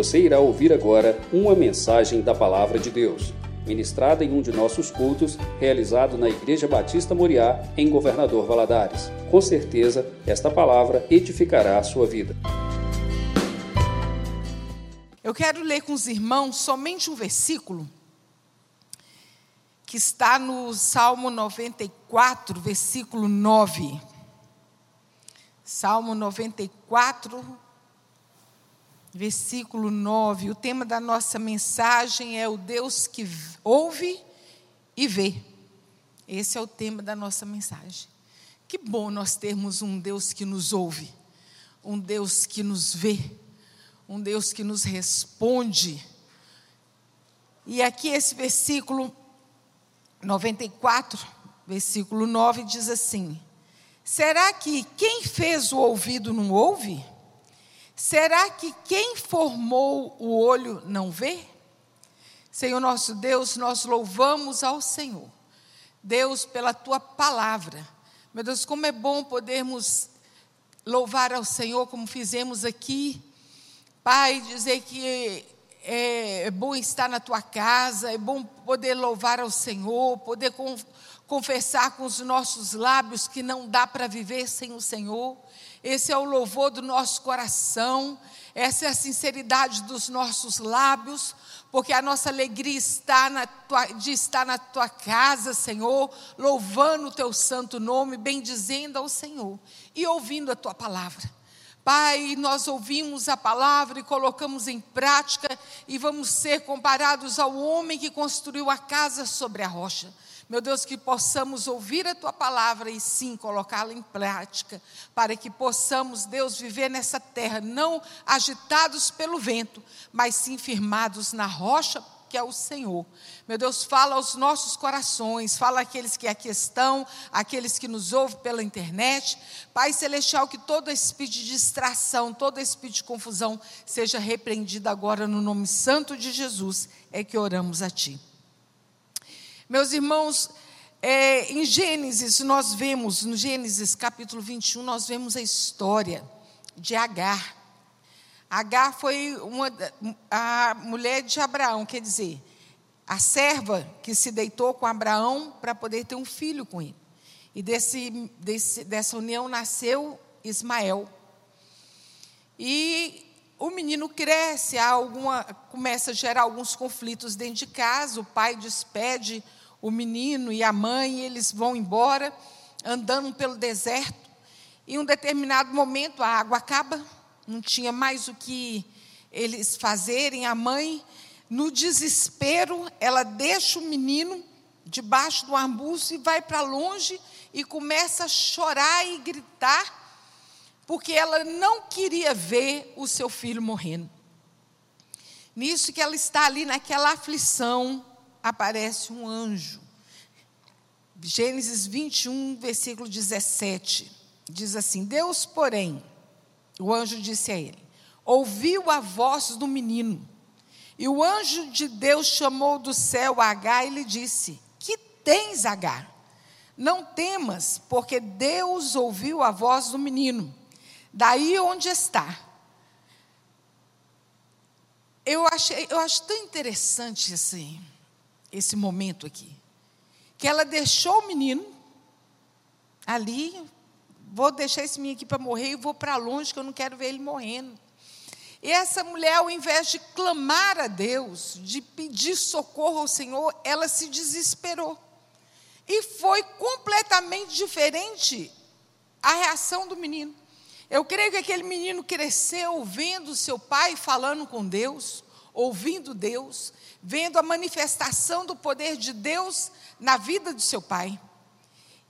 Você irá ouvir agora uma mensagem da Palavra de Deus, ministrada em um de nossos cultos, realizado na Igreja Batista Moriá, em Governador Valadares. Com certeza, esta palavra edificará a sua vida. Eu quero ler com os irmãos somente um versículo que está no Salmo 94, versículo 9. Salmo 94, versículo 9. O tema da nossa mensagem é o Deus que ouve e vê. Esse é o tema da nossa mensagem. Que bom nós termos um Deus que nos ouve, um Deus que nos vê, um Deus que nos responde. E aqui esse versículo 94, versículo 9 diz assim: Será que quem fez o ouvido não ouve? Será que quem formou o olho não vê? Senhor nosso Deus, nós louvamos ao Senhor. Deus, pela tua palavra. Meu Deus, como é bom podermos louvar ao Senhor como fizemos aqui. Pai, dizer que é, é bom estar na tua casa, é bom poder louvar ao Senhor, poder confessar com os nossos lábios que não dá para viver sem o Senhor. Esse é o louvor do nosso coração, essa é a sinceridade dos nossos lábios, porque a nossa alegria está na tua, de estar na tua casa, Senhor, louvando o teu santo nome, bendizendo ao Senhor e ouvindo a tua palavra. Pai, nós ouvimos a palavra e colocamos em prática e vamos ser comparados ao homem que construiu a casa sobre a rocha. Meu Deus, que possamos ouvir a tua palavra e sim colocá-la em prática, para que possamos, Deus, viver nessa terra, não agitados pelo vento, mas sim firmados na rocha que é o Senhor. Meu Deus, fala aos nossos corações, fala àqueles que aqui estão, àqueles que nos ouvem pela internet. Pai Celestial, que todo espírito de distração, todo espírito de confusão seja repreendido agora no nome santo de Jesus, é que oramos a Ti. Meus irmãos, é, em Gênesis, nós vemos, no Gênesis capítulo 21, nós vemos a história de Agar. Agar foi uma, a mulher de Abraão, quer dizer, a serva que se deitou com Abraão para poder ter um filho com ele. E desse, desse, dessa união nasceu Ismael. E o menino cresce, alguma, começa a gerar alguns conflitos dentro de casa, o pai despede o menino e a mãe, eles vão embora, andando pelo deserto. Em um determinado momento a água acaba, não tinha mais o que eles fazerem. A mãe, no desespero, ela deixa o menino debaixo do arbusto e vai para longe e começa a chorar e gritar, porque ela não queria ver o seu filho morrendo. Nisso que ela está ali naquela aflição, aparece um anjo. Gênesis 21, versículo 17, diz assim: Deus, porém, o anjo disse a ele: Ouviu a voz do menino. E o anjo de Deus chamou do céu Agar e lhe disse: Que tens, Agar? Não temas, porque Deus ouviu a voz do menino. Daí onde está. Eu, achei, eu acho tão interessante esse, esse momento aqui. Que ela deixou o menino ali, vou deixar esse menino aqui para morrer e vou para longe, que eu não quero ver ele morrendo. E essa mulher, ao invés de clamar a Deus, de pedir socorro ao Senhor, ela se desesperou. E foi completamente diferente a reação do menino. Eu creio que aquele menino cresceu vendo seu pai falando com Deus, ouvindo Deus, vendo a manifestação do poder de Deus na vida do seu pai.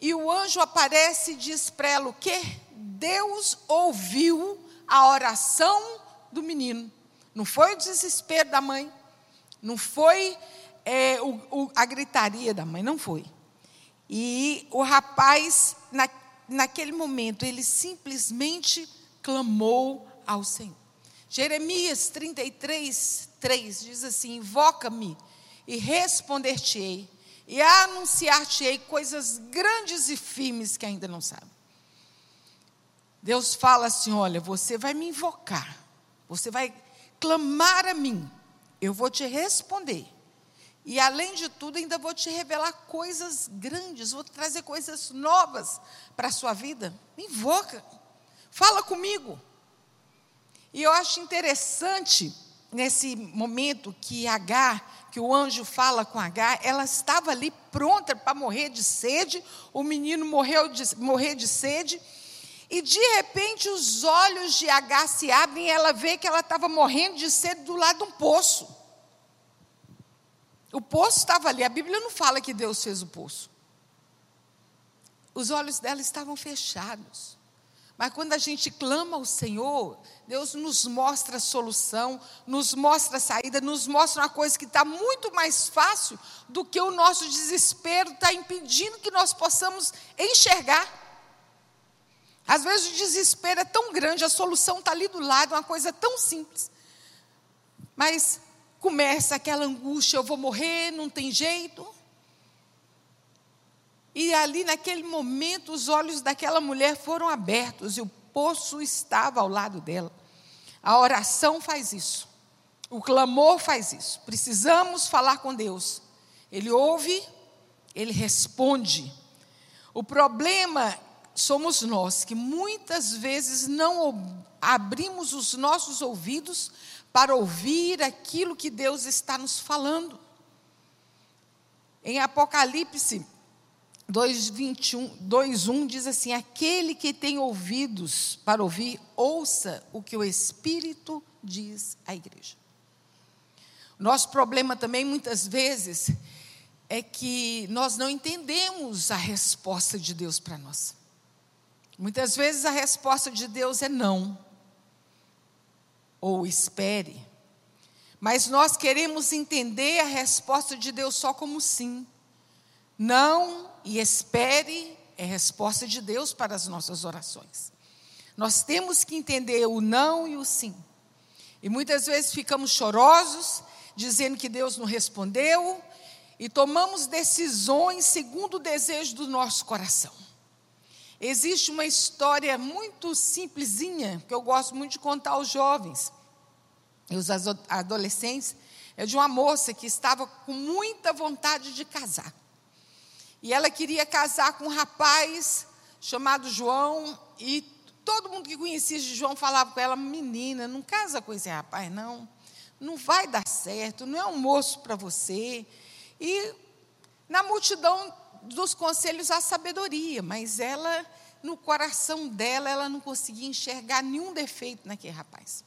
E o anjo aparece e diz para ela o quê? Deus ouviu a oração do menino. Não foi o desespero da mãe, não foi é, o, o, a gritaria da mãe, não foi. E o rapaz, na, naquele momento, ele simplesmente clamou ao Senhor. Jeremias 33, 3 diz assim: Invoca-me e responder-te-ei e anunciar-te-ei coisas grandes e firmes que ainda não sabe. Deus fala assim: olha, você vai me invocar, você vai clamar a mim, eu vou te responder. E além de tudo, ainda vou te revelar coisas grandes, vou trazer coisas novas para a sua vida. Me invoca, fala comigo. E eu acho interessante nesse momento que Agar, que o anjo fala com Agar, ela estava ali pronta para morrer de sede, o menino morreu de, morrer de sede, e de repente os olhos de Agar se abrem e ela vê que ela estava morrendo de sede do lado de um poço. O poço estava ali, a Bíblia não fala que Deus fez o poço. Os olhos dela estavam fechados. Mas quando a gente clama ao Senhor, Deus nos mostra a solução, nos mostra a saída, nos mostra uma coisa que está muito mais fácil do que o nosso desespero está impedindo que nós possamos enxergar. Às vezes o desespero é tão grande, a solução está ali do lado, uma coisa tão simples. Mas começa aquela angústia: eu vou morrer, não tem jeito. E ali, naquele momento, os olhos daquela mulher foram abertos e o poço estava ao lado dela. A oração faz isso, o clamor faz isso. Precisamos falar com Deus. Ele ouve, ele responde. O problema somos nós que muitas vezes não abrimos os nossos ouvidos para ouvir aquilo que Deus está nos falando. Em Apocalipse 2:1 diz assim: Aquele que tem ouvidos para ouvir, ouça o que o Espírito diz à igreja. Nosso problema também, muitas vezes, é que nós não entendemos a resposta de Deus para nós. Muitas vezes a resposta de Deus é não ou espere. Mas nós queremos entender a resposta de Deus só como sim. Não e espere é resposta de Deus para as nossas orações. Nós temos que entender o não e o sim. E muitas vezes ficamos chorosos, dizendo que Deus não respondeu, e tomamos decisões segundo o desejo do nosso coração. Existe uma história muito simplesinha, que eu gosto muito de contar aos jovens e os adolescentes, é de uma moça que estava com muita vontade de casar. E ela queria casar com um rapaz chamado João, e todo mundo que conhecia João falava com ela: menina, não casa com esse rapaz, não. Não vai dar certo, não é um moço para você. E na multidão dos conselhos há sabedoria, mas ela, no coração dela, ela não conseguia enxergar nenhum defeito naquele rapaz.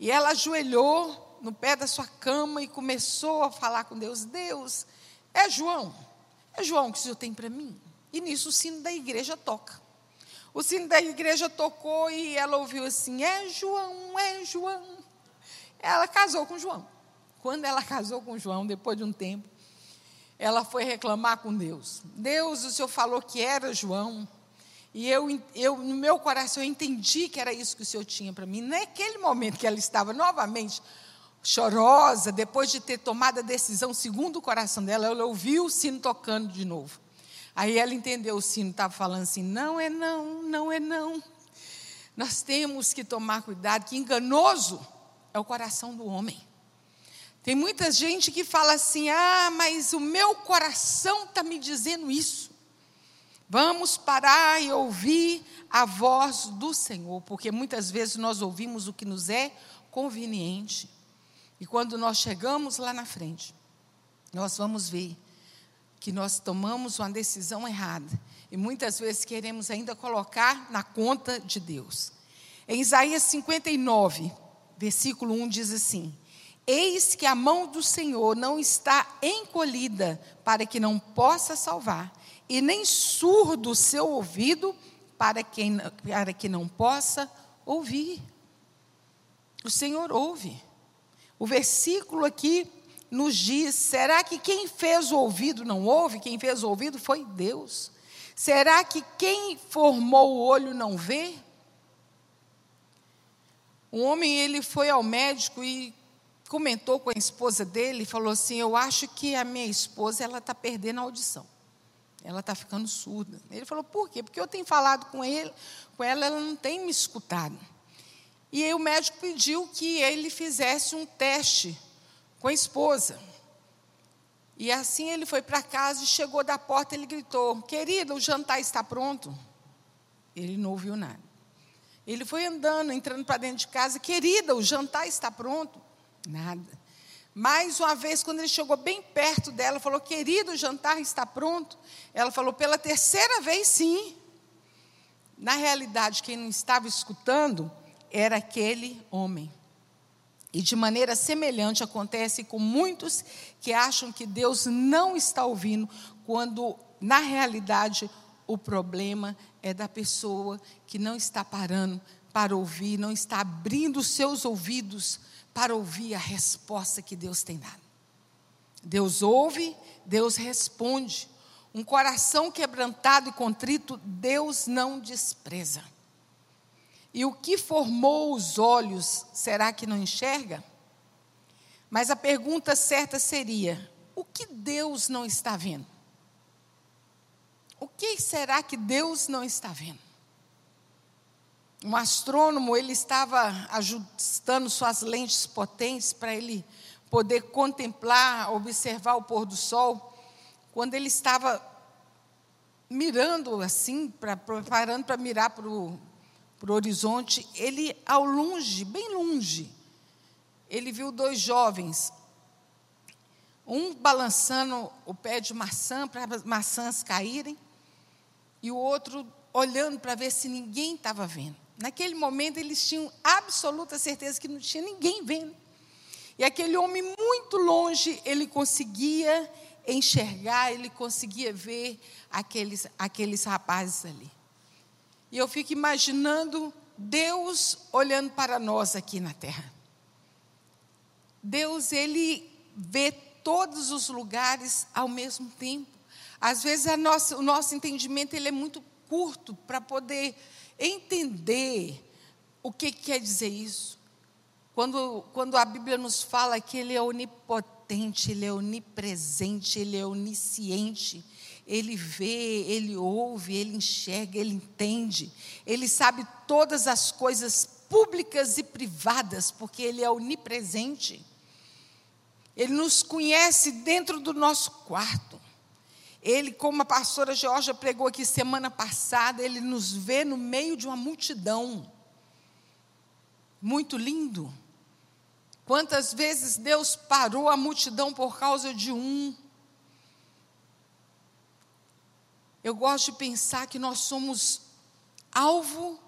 E ela ajoelhou no pé da sua cama e começou a falar com Deus: Deus, é João, é João que o Senhor tem para mim. E nisso o sino da igreja toca. O sino da igreja tocou e ela ouviu assim: É João, é João. Ela casou com João. Quando ela casou com João, depois de um tempo, ela foi reclamar com Deus. Deus, o Senhor falou que era João. E eu, eu, no meu coração, eu entendi que era isso que o Senhor tinha para mim. Naquele momento que ela estava novamente chorosa, depois de ter tomado a decisão segundo o coração dela, ela ouviu o sino tocando de novo. Aí ela entendeu, o sino estava falando assim: não é não, não é não. Nós temos que tomar cuidado, que enganoso é o coração do homem. Tem muita gente que fala assim: ah, mas o meu coração está me dizendo isso. Vamos parar e ouvir a voz do Senhor, porque muitas vezes nós ouvimos o que nos é conveniente. E quando nós chegamos lá na frente, nós vamos ver que nós tomamos uma decisão errada e muitas vezes queremos ainda colocar na conta de Deus. Em Isaías 59, versículo 1 diz assim: Eis que a mão do Senhor não está encolhida para que não possa salvar, e nem surdo o seu ouvido para, quem, para que não possa ouvir. O Senhor ouve. O versículo aqui nos diz: será que quem fez o ouvido não ouve? Quem fez o ouvido foi Deus. Será que quem formou o olho não vê? Um homem ele foi ao médico e comentou com a esposa dele e falou assim: Eu acho que a minha esposa ela está perdendo a audição. Ela está ficando surda. Ele falou, por quê? Porque eu tenho falado com ele, com ela, ela não tem me escutado. E aí o médico pediu que ele fizesse um teste com a esposa. E assim ele foi para casa e chegou da porta, ele gritou: "Querida, o jantar está pronto?" Ele não ouviu nada. Ele foi andando, entrando para dentro de casa: "Querida, o jantar está pronto?" Nada. Mais uma vez, quando ele chegou bem perto dela, falou: Querido, o jantar está pronto. Ela falou: Pela terceira vez, sim. Na realidade, quem não estava escutando era aquele homem. E de maneira semelhante acontece com muitos que acham que Deus não está ouvindo, quando na realidade o problema é da pessoa que não está parando para ouvir, não está abrindo os seus ouvidos para ouvir a resposta que Deus tem dado. Deus ouve, Deus responde. Um coração quebrantado e contrito, Deus não despreza. E o que formou os olhos, será que não enxerga? Mas a pergunta certa seria: o que Deus não está vendo? O que será que Deus não está vendo? Um astrônomo, ele estava ajustando suas lentes potentes para ele poder contemplar, observar o pôr do sol. Quando ele estava mirando assim, pra, preparando para mirar para o horizonte, ele, ao longe, bem longe, ele viu dois jovens, um balançando o pé de maçã para as maçãs caírem, e o outro olhando para ver se ninguém estava vendo. Naquele momento eles tinham absoluta certeza que não tinha ninguém vendo. E aquele homem muito longe, ele conseguia enxergar, ele conseguia ver aqueles, aqueles rapazes ali. E eu fico imaginando Deus olhando para nós aqui na terra. Deus, ele vê todos os lugares ao mesmo tempo. Às vezes nossa, o nosso entendimento ele é muito curto para poder entender o que quer dizer isso. Quando, quando a Bíblia nos fala que Ele é onipotente, Ele é onipresente, Ele é onisciente, Ele vê, Ele ouve, Ele enxerga, Ele entende, Ele sabe todas as coisas públicas e privadas, porque Ele é onipresente. Ele nos conhece dentro do nosso quarto. Ele, como a pastora Georgia pregou aqui semana passada, ele nos vê no meio de uma multidão. Muito lindo. Quantas vezes Deus parou a multidão por causa de um? Eu gosto de pensar que nós somos alvo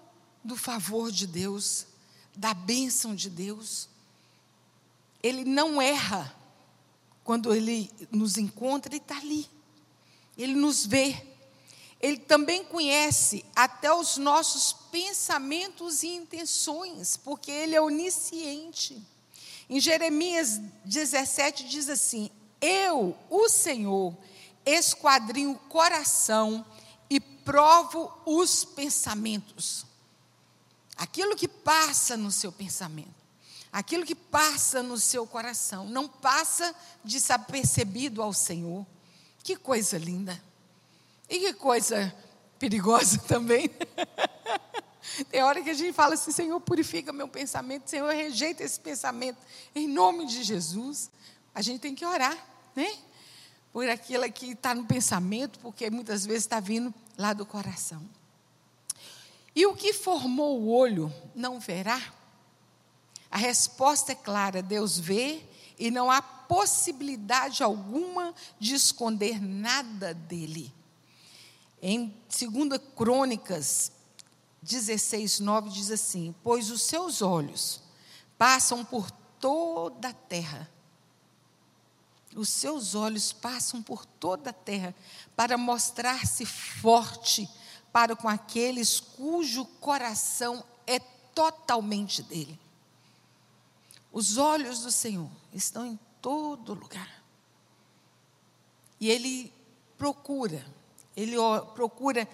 do favor de Deus, da bênção de Deus. Ele não erra quando ele nos encontra, ele está ali. Ele nos vê. Ele também conhece até os nossos pensamentos e intenções, porque Ele é onisciente. Em Jeremias 17 diz assim: Eu, o Senhor, esquadrinho o coração e provo os pensamentos. Aquilo que passa no seu pensamento, aquilo que passa no seu coração, não passa desapercebido ao Senhor. Que coisa linda. E que coisa perigosa também. Tem hora que a gente fala assim, Senhor, purifica meu pensamento, Senhor, rejeita esse pensamento. Em nome de Jesus, a gente tem que orar, né? Por aquilo que está no pensamento, porque muitas vezes está vindo lá do coração. E o que formou o olho não verá? A resposta é clara: Deus vê e não há possibilidade alguma de esconder nada dele. Em 2 Crônicas 16, 9 diz assim: Pois os seus olhos passam por toda a terra. Os seus olhos passam por toda a terra para mostrar-se forte para com aqueles cujo coração é totalmente dele. Os olhos do Senhor estão em todo lugar. E Ele procura, Ele procura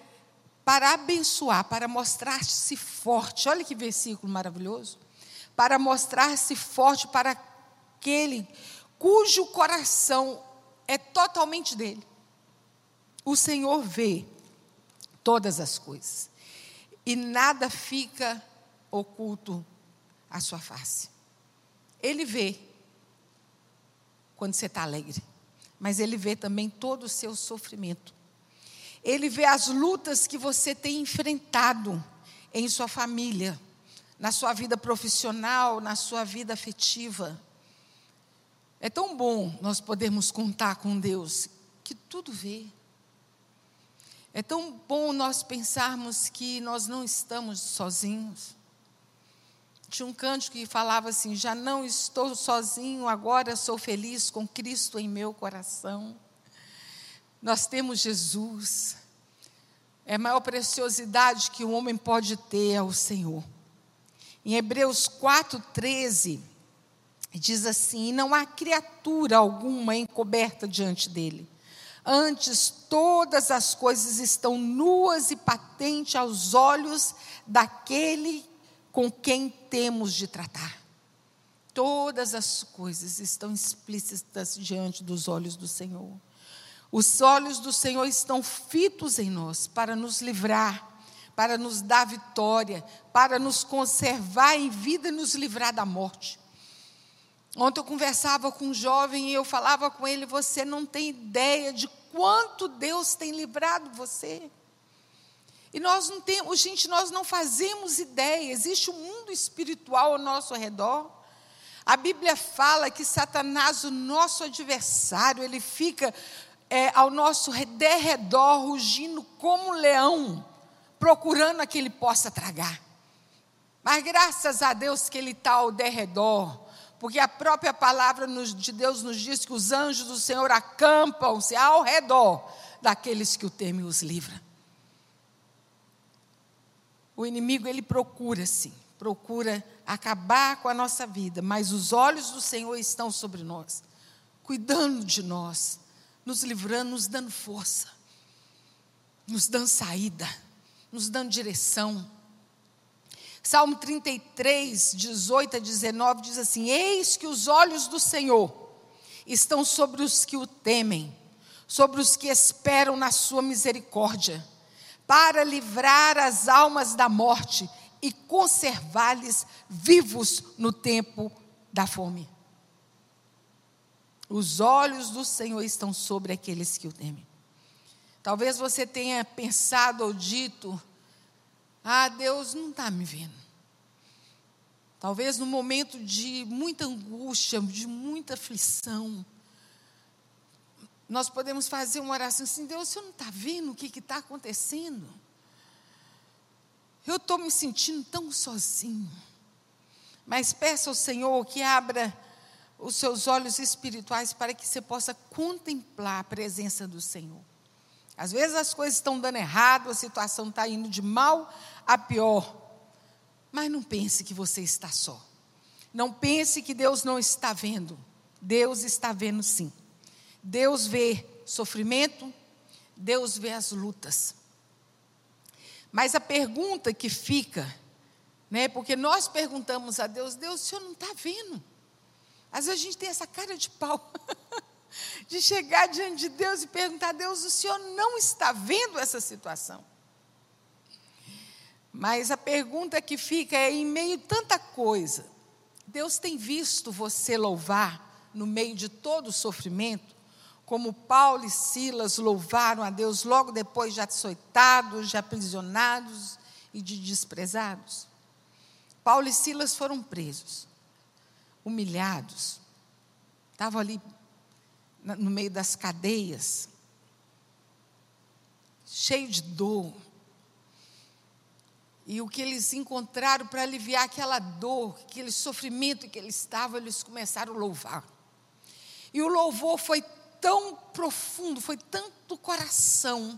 para abençoar, para mostrar-se forte. Olha que versículo maravilhoso. Para mostrar-se forte para aquele cujo coração é totalmente dele. O Senhor vê todas as coisas e nada fica oculto a sua face. Ele vê quando você está alegre, mas ele vê também todo o seu sofrimento. Ele vê as lutas que você tem enfrentado em sua família, na sua vida profissional, na sua vida afetiva. É tão bom nós podermos contar com Deus que tudo vê. É tão bom nós pensarmos que nós não estamos sozinhos. Tinha um cântico que falava assim: Já não estou sozinho, agora sou feliz com Cristo em meu coração. Nós temos Jesus. É a maior preciosidade que o homem pode ter ao Senhor. Em Hebreus 4,13, diz assim: Não há criatura alguma encoberta diante dele Antes, todas as coisas estão nuas e patentes aos olhos daquele com quem temos de tratar. Todas as coisas estão explícitas diante dos olhos do Senhor. Os olhos do Senhor estão fitos em nós para nos livrar, para nos dar vitória, para nos conservar em vida e nos livrar da morte. Ontem eu conversava com um jovem e eu falava com ele: você não tem ideia de quanto Deus tem livrado você. E nós não temos, gente, nós não fazemos ideia. Existe um mundo espiritual ao nosso redor. A Bíblia fala que Satanás, o nosso adversário, ele fica é, ao nosso derredor, rugindo como um leão, procurando a que ele possa tragar. Mas graças a Deus que ele está ao derredor, porque a própria palavra de Deus nos diz que os anjos do Senhor acampam-se ao redor daqueles que o temem e os livra. O inimigo, ele procura, sim, procura acabar com a nossa vida, mas os olhos do Senhor estão sobre nós, cuidando de nós, nos livrando, nos dando força, nos dando saída, nos dando direção Salmo 33, 18 a 19 diz assim: Eis que os olhos do Senhor estão sobre os que o temem, sobre os que esperam na sua misericórdia, para livrar as almas da morte e conservar-lhes vivos no tempo da fome. Os olhos do Senhor estão sobre aqueles que o temem. Talvez você tenha pensado ou dito, ah, Deus não está me vendo. Talvez no momento de muita angústia, de muita aflição, nós podemos fazer uma oração assim: Deus, você não está vendo o que está acontecendo? Eu estou me sentindo tão sozinho. Mas peça ao Senhor que abra os seus olhos espirituais para que você possa contemplar a presença do Senhor. Às vezes as coisas estão dando errado, a situação está indo de mal a pior. Mas não pense que você está só. Não pense que Deus não está vendo. Deus está vendo sim. Deus vê sofrimento, Deus vê as lutas. Mas a pergunta que fica, né, porque nós perguntamos a Deus, Deus, o senhor não está vendo? Às vezes a gente tem essa cara de pau. de chegar diante de Deus e perguntar: Deus, o Senhor não está vendo essa situação? Mas a pergunta que fica é: em meio a tanta coisa, Deus tem visto você louvar no meio de todo o sofrimento? Como Paulo e Silas louvaram a Deus logo depois de açoitados, de aprisionados e de desprezados? Paulo e Silas foram presos, humilhados, estavam ali no meio das cadeias, cheio de dor. E o que eles encontraram para aliviar aquela dor, aquele sofrimento que eles estavam, eles começaram a louvar. E o louvor foi tão profundo, foi tanto coração,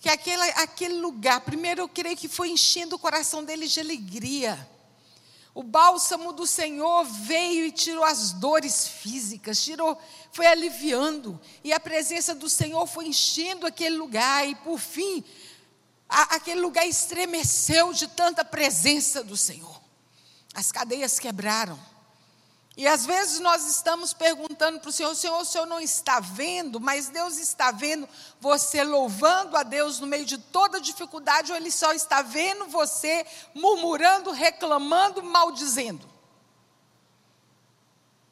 que aquele, aquele lugar, primeiro eu creio que foi enchendo o coração deles de alegria. O bálsamo do Senhor veio e tirou as dores físicas, tirou, foi aliviando, e a presença do Senhor foi enchendo aquele lugar, e por fim, a, aquele lugar estremeceu de tanta presença do Senhor. As cadeias quebraram, E às vezes nós estamos perguntando para o Senhor, Senhor, o Senhor não está vendo, mas Deus está vendo você louvando a Deus no meio de toda dificuldade, ou Ele só está vendo você murmurando, reclamando, maldizendo.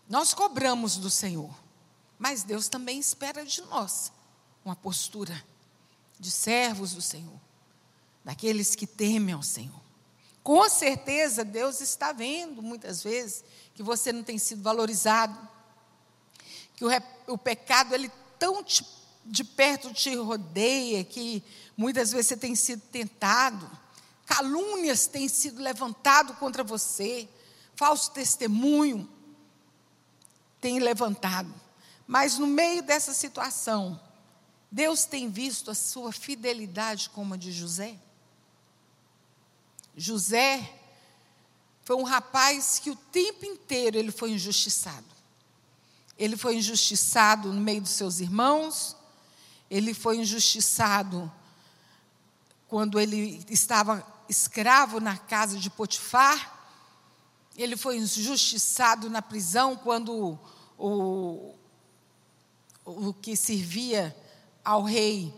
Nós cobramos do Senhor, mas Deus também espera de nós uma postura de servos do Senhor, daqueles que temem ao Senhor. Com certeza Deus está vendo muitas vezes que você não tem sido valorizado, que o, o pecado ele tão te, de perto te rodeia que muitas vezes você tem sido tentado, calúnias têm sido levantado contra você, falso testemunho tem levantado. Mas no meio dessa situação, Deus tem visto a sua fidelidade como a de José? José foi um rapaz que o tempo inteiro ele foi injustiçado. Ele foi injustiçado no meio dos seus irmãos, ele foi injustiçado quando ele estava escravo na casa de Potifar, ele foi injustiçado na prisão quando o, o que servia ao rei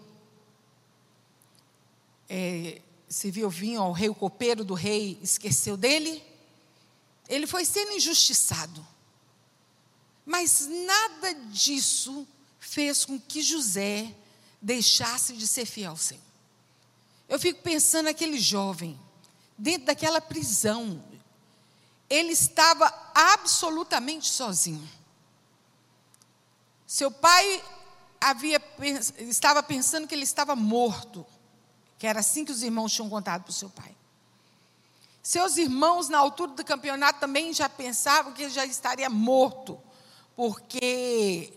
é, serviu vinho ao rei, o copeiro do rei esqueceu dele. Ele foi sendo injustiçado. Mas nada disso fez com que José deixasse de ser fiel ao Senhor. Eu fico pensando naquele jovem, dentro daquela prisão, ele estava absolutamente sozinho. Seu pai havia, estava pensando que ele estava morto que era assim que os irmãos tinham contado para o seu pai. Seus irmãos, na altura do campeonato, também já pensavam que ele já estaria morto, porque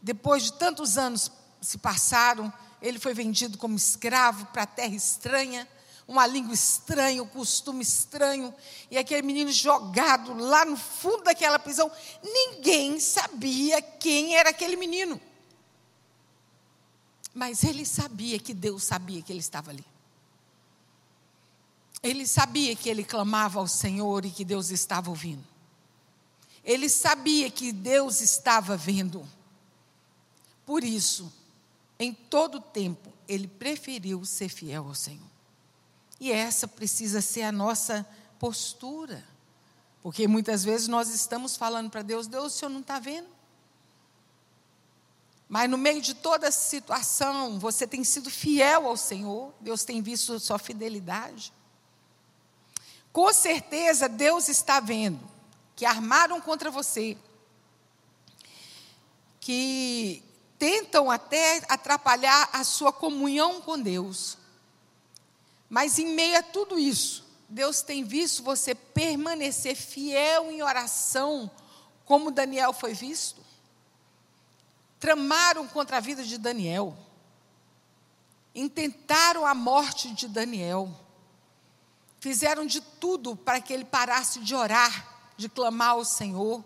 depois de tantos anos se passaram, ele foi vendido como escravo para a terra estranha, uma língua estranha, um costume estranho, e aquele menino jogado lá no fundo daquela prisão, ninguém sabia quem era aquele menino. Mas ele sabia que Deus sabia que ele estava ali. Ele sabia que ele clamava ao Senhor e que Deus estava ouvindo. Ele sabia que Deus estava vendo. Por isso, em todo tempo, ele preferiu ser fiel ao Senhor. E essa precisa ser a nossa postura. Porque muitas vezes nós estamos falando para Deus: Deus, o Senhor não está vendo? Mas no meio de toda essa situação, você tem sido fiel ao Senhor, Deus tem visto sua fidelidade. Com certeza Deus está vendo que armaram contra você, que tentam até atrapalhar a sua comunhão com Deus. Mas em meio a tudo isso, Deus tem visto você permanecer fiel em oração, como Daniel foi visto. Tramaram contra a vida de Daniel, intentaram a morte de Daniel Fizeram de tudo para que ele parasse de orar, de clamar ao Senhor.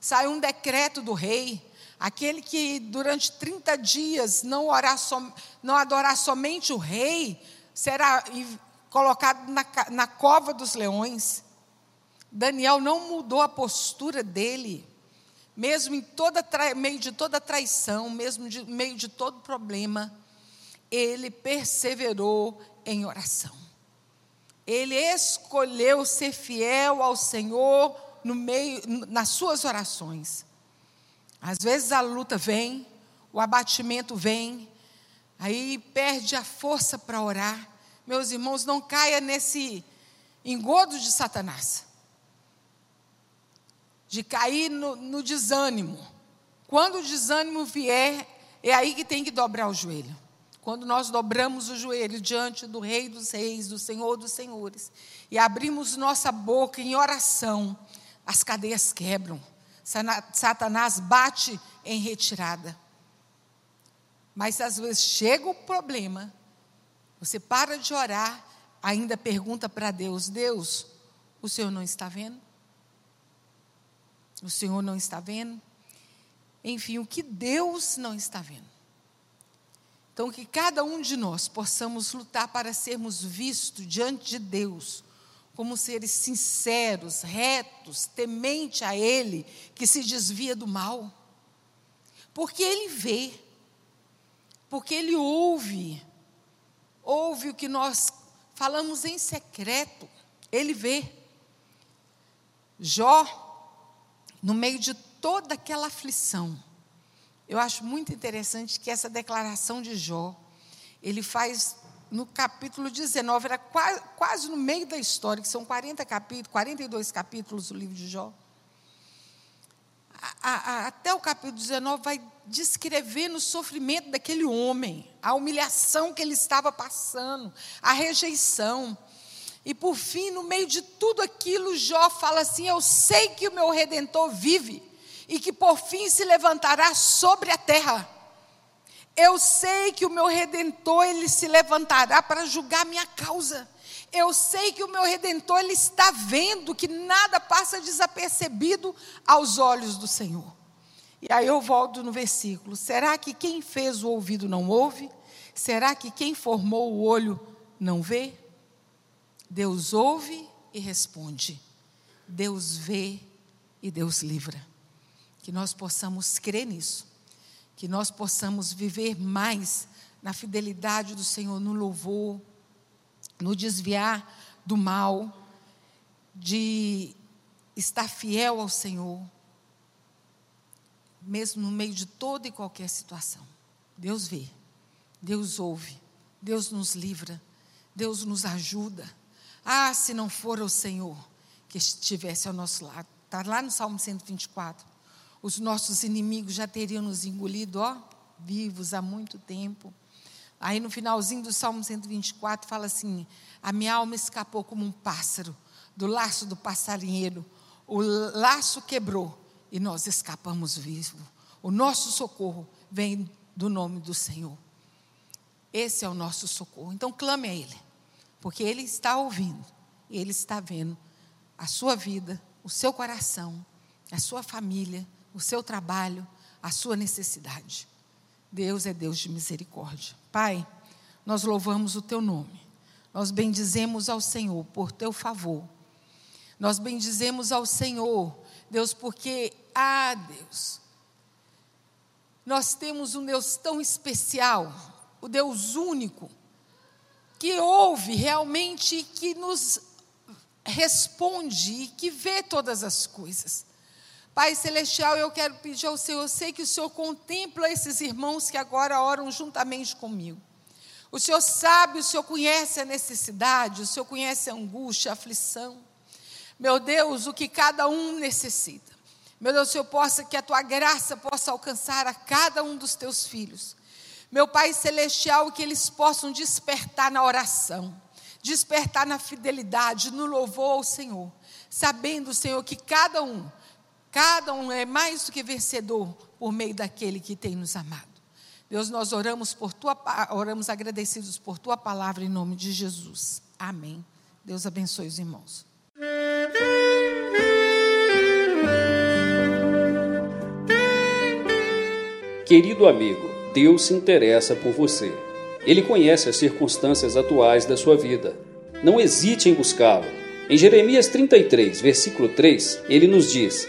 Saiu um decreto do rei, aquele que durante 30 dias não, orar som, não adorar somente o rei, será colocado na, na cova dos leões. Daniel não mudou a postura dele, mesmo em toda meio de toda traição, mesmo de meio de todo problema, ele perseverou em oração. Ele escolheu ser fiel ao Senhor no meio, nas suas orações. Às vezes a luta vem, o abatimento vem, aí perde a força para orar. Meus irmãos, não caia nesse engodo de Satanás, de cair no, no desânimo. Quando o desânimo vier, é aí que tem que dobrar o joelho. Quando nós dobramos o joelho diante do Rei dos Reis, do Senhor dos Senhores, e abrimos nossa boca em oração, as cadeias quebram. Satanás bate em retirada. Mas às vezes chega o problema, você para de orar, ainda pergunta para Deus: Deus, o Senhor não está vendo? O Senhor não está vendo? Enfim, o que Deus não está vendo? Então, que cada um de nós possamos lutar para sermos vistos diante de Deus como seres sinceros, retos, temente a Ele, que se desvia do mal. Porque Ele vê, porque Ele ouve, ouve o que nós falamos em secreto, Ele vê. Jó, no meio de toda aquela aflição, eu acho muito interessante que essa declaração de Jó, ele faz no capítulo 19, era quase, quase no meio da história, que são 40 capítulos, 42 capítulos do livro de Jó. A, a, até o capítulo 19 vai descrevendo o sofrimento daquele homem, a humilhação que ele estava passando, a rejeição. E por fim, no meio de tudo aquilo, Jó fala assim: Eu sei que o meu redentor vive e que por fim se levantará sobre a terra. Eu sei que o meu redentor ele se levantará para julgar minha causa. Eu sei que o meu redentor ele está vendo que nada passa desapercebido aos olhos do Senhor. E aí eu volto no versículo: será que quem fez o ouvido não ouve? Será que quem formou o olho não vê? Deus ouve e responde. Deus vê e Deus livra. Que nós possamos crer nisso. Que nós possamos viver mais na fidelidade do Senhor, no louvor, no desviar do mal, de estar fiel ao Senhor, mesmo no meio de toda e qualquer situação. Deus vê, Deus ouve, Deus nos livra, Deus nos ajuda. Ah, se não for o Senhor que estivesse ao nosso lado. Está lá no Salmo 124. Os nossos inimigos já teriam nos engolido, ó, vivos há muito tempo. Aí no finalzinho do Salmo 124 fala assim: A minha alma escapou como um pássaro do laço do passarinheiro. O laço quebrou e nós escapamos vivos. O nosso socorro vem do nome do Senhor. Esse é o nosso socorro. Então clame a Ele porque Ele está ouvindo Ele está vendo a sua vida, o seu coração, a sua família, o seu trabalho, a sua necessidade. Deus é Deus de misericórdia. Pai, nós louvamos o teu nome. Nós bendizemos ao Senhor por teu favor. Nós bendizemos ao Senhor, Deus, porque, ah, Deus, nós temos um Deus tão especial, o Deus único, que ouve realmente, que nos responde e que vê todas as coisas. Pai Celestial, eu quero pedir ao Senhor, eu sei que o Senhor contempla esses irmãos que agora oram juntamente comigo. O Senhor sabe, o Senhor conhece a necessidade, o Senhor conhece a angústia, a aflição. Meu Deus, o que cada um necessita. Meu Deus, Senhor, possa que a tua graça possa alcançar a cada um dos teus filhos. Meu Pai Celestial, que eles possam despertar na oração, despertar na fidelidade, no louvor ao Senhor, sabendo, Senhor, que cada um, cada um é mais do que vencedor por meio daquele que tem nos amado. Deus, nós oramos por tua oramos agradecidos por tua palavra em nome de Jesus. Amém. Deus abençoe os irmãos. Querido amigo, Deus se interessa por você. Ele conhece as circunstâncias atuais da sua vida. Não hesite em buscá-lo. Em Jeremias 33, versículo 3, ele nos diz: